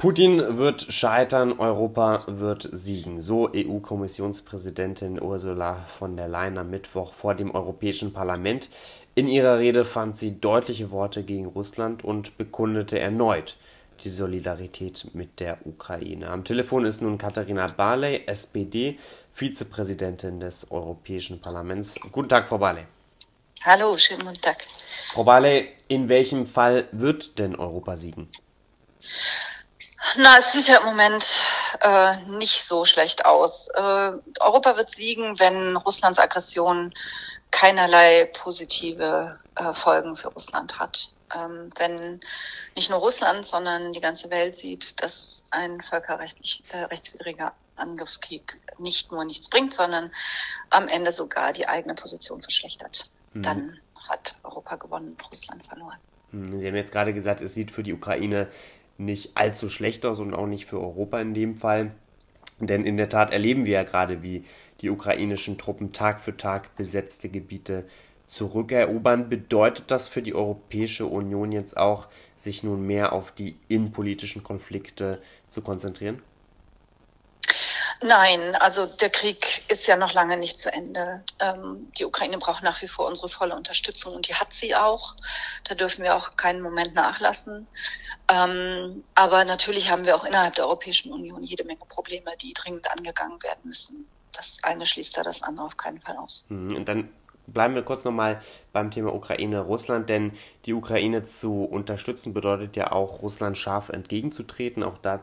Putin wird scheitern, Europa wird siegen. So EU-Kommissionspräsidentin Ursula von der Leyen am Mittwoch vor dem Europäischen Parlament. In ihrer Rede fand sie deutliche Worte gegen Russland und bekundete erneut die Solidarität mit der Ukraine. Am Telefon ist nun Katharina Barley, SPD, Vizepräsidentin des Europäischen Parlaments. Guten Tag, Frau Barley. Hallo, schönen guten Tag. Frau Barley, in welchem Fall wird denn Europa siegen? Na, es sieht ja im Moment äh, nicht so schlecht aus. Äh, Europa wird siegen, wenn Russlands Aggression keinerlei positive äh, Folgen für Russland hat. Ähm, wenn nicht nur Russland, sondern die ganze Welt sieht, dass ein völkerrechtlich äh, rechtswidriger Angriffskrieg nicht nur nichts bringt, sondern am Ende sogar die eigene Position verschlechtert, mhm. dann hat Europa gewonnen und Russland verloren. Hm, Sie haben jetzt gerade gesagt, es sieht für die Ukraine nicht allzu schlecht aus und auch nicht für Europa in dem Fall. Denn in der Tat erleben wir ja gerade, wie die ukrainischen Truppen Tag für Tag besetzte Gebiete zurückerobern. Bedeutet das für die Europäische Union jetzt auch, sich nun mehr auf die innenpolitischen Konflikte zu konzentrieren? Nein, also der Krieg ist ja noch lange nicht zu Ende. Ähm, die Ukraine braucht nach wie vor unsere volle Unterstützung und die hat sie auch. Da dürfen wir auch keinen Moment nachlassen. Ähm, aber natürlich haben wir auch innerhalb der Europäischen Union jede Menge Probleme, die dringend angegangen werden müssen. Das eine schließt da das andere auf keinen Fall aus. Mhm, und dann bleiben wir kurz nochmal beim Thema Ukraine-Russland, denn die Ukraine zu unterstützen bedeutet ja auch, Russland scharf entgegenzutreten. Auch da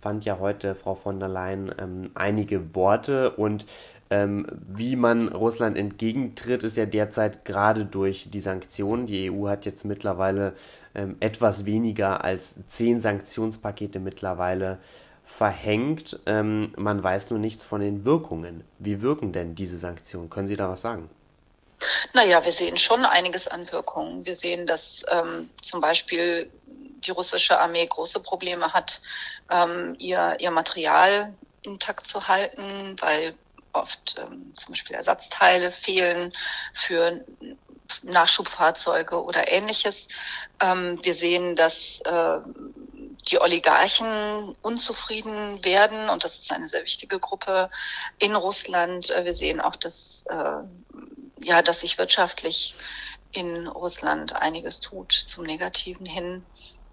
fand ja heute Frau von der Leyen ähm, einige Worte und ähm, wie man Russland entgegentritt, ist ja derzeit gerade durch die Sanktionen. Die EU hat jetzt mittlerweile ähm, etwas weniger als zehn Sanktionspakete mittlerweile verhängt. Ähm, man weiß nur nichts von den Wirkungen. Wie wirken denn diese Sanktionen? Können Sie da was sagen? Naja, wir sehen schon einiges an Wirkungen. Wir sehen, dass ähm, zum Beispiel die russische Armee große Probleme hat, ähm, ihr, ihr Material intakt zu halten, weil oft ähm, zum Beispiel Ersatzteile fehlen für Nachschubfahrzeuge oder ähnliches. Ähm, wir sehen, dass äh, die Oligarchen unzufrieden werden und das ist eine sehr wichtige Gruppe in Russland. Äh, wir sehen auch, dass äh, ja, dass sich wirtschaftlich in Russland einiges tut zum Negativen hin.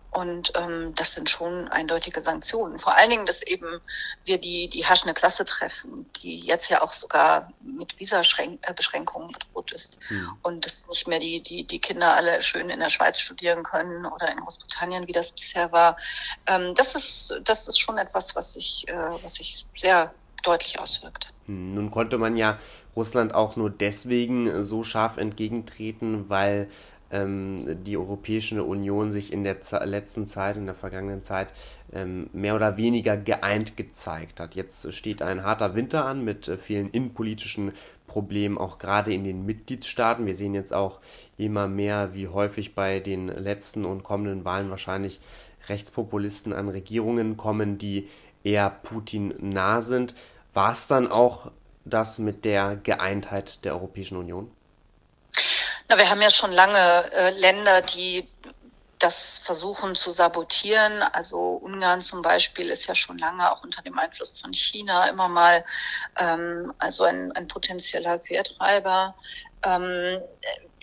Und ähm, das sind schon eindeutige Sanktionen. Vor allen Dingen, dass eben wir die, die herrschende Klasse treffen, die jetzt ja auch sogar mit Visabeschränkungen bedroht ist. Mhm. Und dass nicht mehr die, die, die Kinder alle schön in der Schweiz studieren können oder in Großbritannien, wie das bisher war. Ähm, das ist, das ist schon etwas, was sich, äh, was sich sehr deutlich auswirkt. Hm, nun konnte man ja Russland auch nur deswegen so scharf entgegentreten, weil ähm, die Europäische Union sich in der letzten Zeit, in der vergangenen Zeit ähm, mehr oder weniger geeint gezeigt hat. Jetzt steht ein harter Winter an mit äh, vielen innenpolitischen Problemen, auch gerade in den Mitgliedstaaten. Wir sehen jetzt auch immer mehr, wie häufig bei den letzten und kommenden Wahlen wahrscheinlich Rechtspopulisten an Regierungen kommen, die eher Putin nah sind. War es dann auch das mit der Geeintheit der Europäischen Union? Na, wir haben ja schon lange äh, Länder, die das versuchen zu sabotieren. Also Ungarn zum Beispiel ist ja schon lange auch unter dem Einfluss von China immer mal ähm, also ein, ein potenzieller Quertreiber. Ähm,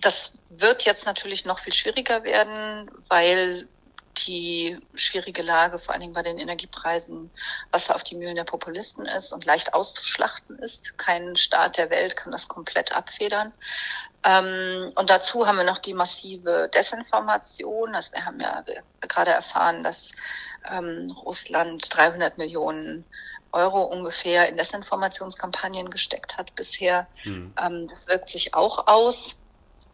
das wird jetzt natürlich noch viel schwieriger werden, weil die schwierige Lage, vor allen Dingen bei den Energiepreisen, Wasser auf die Mühlen der Populisten ist und leicht auszuschlachten ist. Kein Staat der Welt kann das komplett abfedern. Ähm, und dazu haben wir noch die massive Desinformation. Also wir haben ja gerade erfahren, dass ähm, Russland 300 Millionen Euro ungefähr in Desinformationskampagnen gesteckt hat bisher. Hm. Ähm, das wirkt sich auch aus.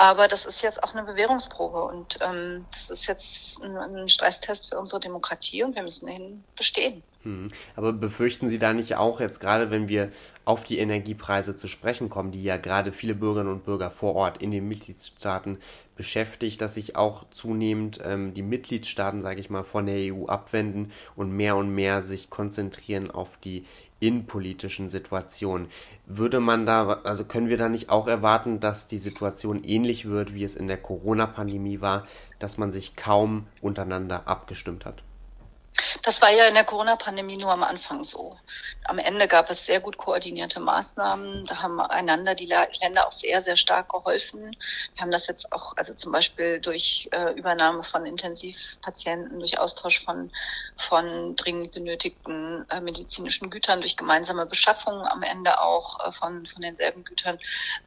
Aber das ist jetzt auch eine Bewährungsprobe und ähm, das ist jetzt ein, ein Stresstest für unsere Demokratie und wir müssen den bestehen. Hm. Aber befürchten Sie da nicht auch jetzt gerade, wenn wir auf die Energiepreise zu sprechen kommen, die ja gerade viele Bürgerinnen und Bürger vor Ort in den Mitgliedstaaten beschäftigt, dass sich auch zunehmend ähm, die Mitgliedstaaten, sage ich mal, von der EU abwenden und mehr und mehr sich konzentrieren auf die innenpolitischen Situationen. Würde man da, also können wir da nicht auch erwarten, dass die Situation ähnlich wird, wie es in der Corona-Pandemie war, dass man sich kaum untereinander abgestimmt hat? Das war ja in der Corona-Pandemie nur am Anfang so. Am Ende gab es sehr gut koordinierte Maßnahmen. Da haben einander die Länder auch sehr, sehr stark geholfen. Wir haben das jetzt auch, also zum Beispiel durch äh, Übernahme von Intensivpatienten, durch Austausch von, von dringend benötigten äh, medizinischen Gütern, durch gemeinsame Beschaffung am Ende auch äh, von, von denselben Gütern.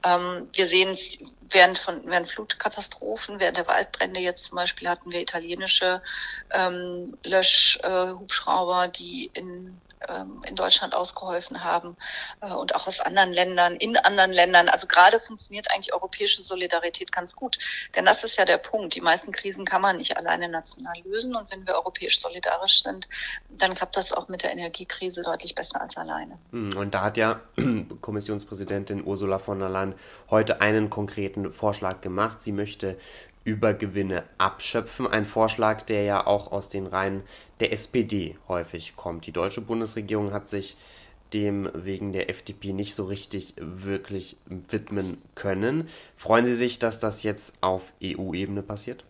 Ähm, wir sehen es während von, während Flutkatastrophen, während der Waldbrände jetzt zum Beispiel hatten wir italienische ähm, Löschhubschrauber, äh, die in ähm, in Deutschland ausgeholfen haben äh, und auch aus anderen Ländern, in anderen Ländern. Also gerade funktioniert eigentlich europäische Solidarität ganz gut. Denn das ist ja der Punkt. Die meisten Krisen kann man nicht alleine national lösen. Und wenn wir europäisch solidarisch sind, dann klappt das auch mit der Energiekrise deutlich besser als alleine. Hm, und da hat ja Kommissionspräsidentin Ursula von der Leyen heute einen konkreten Vorschlag gemacht. Sie möchte Übergewinne abschöpfen. Ein Vorschlag, der ja auch aus den Reihen der SPD häufig kommt. Die deutsche Bundesregierung hat sich dem wegen der FDP nicht so richtig wirklich widmen können. Freuen Sie sich, dass das jetzt auf EU-Ebene passiert?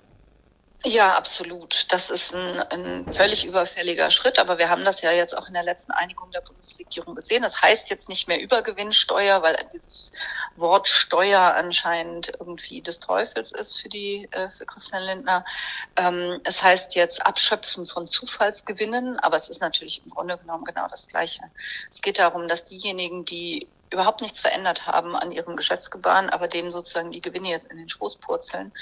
Ja, absolut. Das ist ein, ein völlig überfälliger Schritt, aber wir haben das ja jetzt auch in der letzten Einigung der Bundesregierung gesehen. Das heißt jetzt nicht mehr Übergewinnsteuer, weil dieses Wort Steuer anscheinend irgendwie des Teufels ist für die äh, für Christian Lindner. Ähm, es heißt jetzt Abschöpfen von Zufallsgewinnen, aber es ist natürlich im Grunde genommen genau das Gleiche. Es geht darum, dass diejenigen, die überhaupt nichts verändert haben an ihrem Geschäftsgebaren, aber denen sozusagen die Gewinne jetzt in den Schoß purzeln,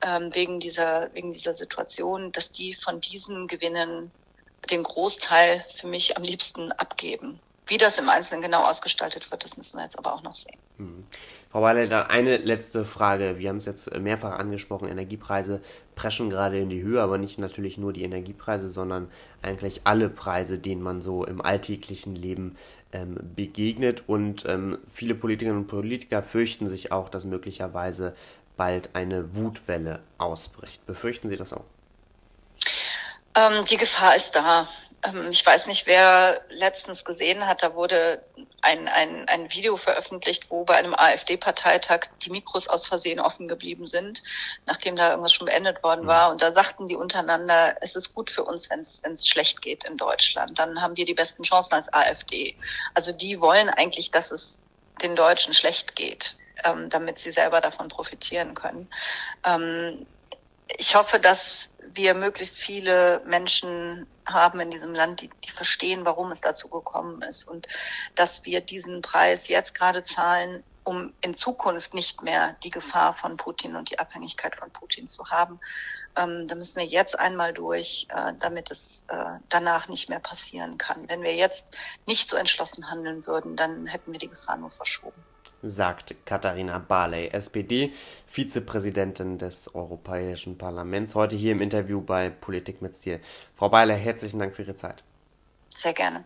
ähm, wegen dieser, wegen dieser Situation, dass die von diesen Gewinnen den Großteil für mich am liebsten abgeben. Wie das im Einzelnen genau ausgestaltet wird, das müssen wir jetzt aber auch noch sehen. Mhm. Frau Weiler, eine letzte Frage. Wir haben es jetzt mehrfach angesprochen, Energiepreise preschen gerade in die Höhe, aber nicht natürlich nur die Energiepreise, sondern eigentlich alle Preise, denen man so im alltäglichen Leben ähm, begegnet. Und ähm, viele Politikerinnen und Politiker fürchten sich auch, dass möglicherweise bald eine Wutwelle ausbricht. Befürchten Sie das auch? Ähm, die Gefahr ist da. Ähm, ich weiß nicht, wer letztens gesehen hat, da wurde ein, ein, ein Video veröffentlicht, wo bei einem AfD-Parteitag die Mikros aus Versehen offen geblieben sind, nachdem da irgendwas schon beendet worden mhm. war. Und da sagten die untereinander, es ist gut für uns, wenn es schlecht geht in Deutschland. Dann haben wir die besten Chancen als AfD. Also die wollen eigentlich, dass es den Deutschen schlecht geht, ähm, damit sie selber davon profitieren können. Ähm, ich hoffe, dass wir möglichst viele Menschen haben in diesem Land, die, die verstehen, warum es dazu gekommen ist und dass wir diesen Preis jetzt gerade zahlen, um in Zukunft nicht mehr die Gefahr von Putin und die Abhängigkeit von Putin zu haben. Ähm, da müssen wir jetzt einmal durch, äh, damit es äh, danach nicht mehr passieren kann. Wenn wir jetzt nicht so entschlossen handeln würden, dann hätten wir die Gefahr nur verschoben sagt Katharina Barley, SPD, Vizepräsidentin des Europäischen Parlaments, heute hier im Interview bei Politik mit Stil. Frau Barley, herzlichen Dank für Ihre Zeit. Sehr gerne.